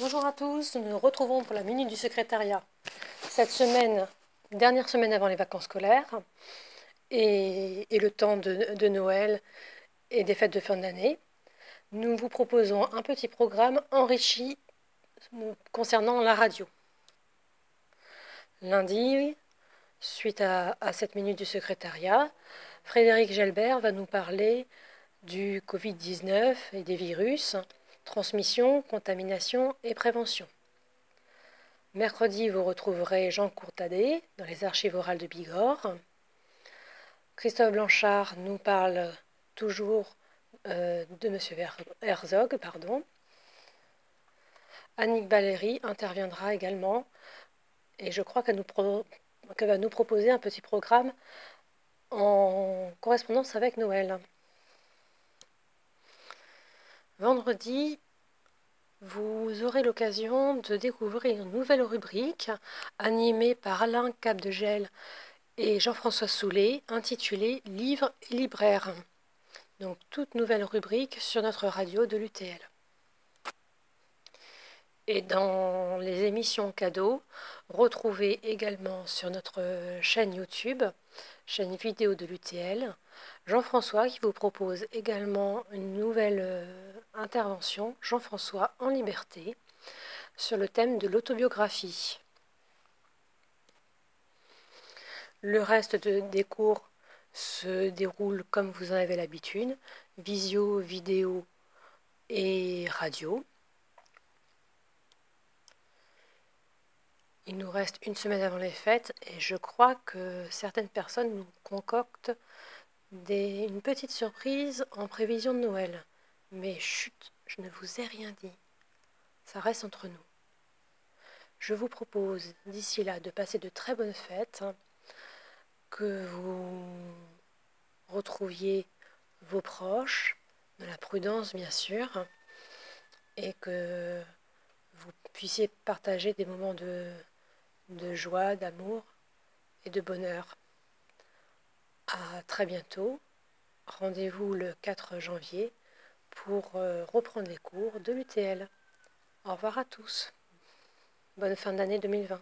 Bonjour à tous, nous nous retrouvons pour la minute du secrétariat. Cette semaine, dernière semaine avant les vacances scolaires et, le temps de, Noël et des fêtes de fin d'année, nous vous proposons un petit programme enrichi concernant la radio. Lundi, suite à, cette minute du secrétariat, Frédéric Gelbert va nous parler du Covid-19 et des virus transmission, contamination et prévention. Mercredi, vous retrouverez Jean Courtadet dans les archives orales de Bigorre. Christophe Blanchard nous parle toujours euh, de M. Herzog. Pardon. Annick Valéry interviendra également et je crois qu'elle va nous proposer un petit programme en correspondance avec Noël. Vendredi, vous aurez l'occasion de découvrir une nouvelle rubrique animée par Alain Capdegel et Jean-François Soulet intitulée Livres et libraires. Donc toute nouvelle rubrique sur notre radio de l'UTL. Et dans les émissions cadeaux, retrouvez également sur notre chaîne YouTube, chaîne vidéo de l'UTL, Jean-François qui vous propose également une nouvelle euh, intervention, Jean-François en liberté, sur le thème de l'autobiographie. Le reste des cours se déroule comme vous en avez l'habitude, visio, vidéo et radio. Il nous reste une semaine avant les fêtes et je crois que certaines personnes nous concoctent une petite surprise en prévision de Noël. Mais chut, je ne vous ai rien dit. Ça reste entre nous. Je vous propose d'ici là de passer de très bonnes fêtes, que vous retrouviez vos proches, de la prudence bien sûr, et que vous puissiez partager des moments de, de joie, d'amour et de bonheur. À très bientôt. Rendez-vous le 4 janvier pour euh, reprendre les cours de l'UTL. Au revoir à tous. Bonne fin d'année 2020.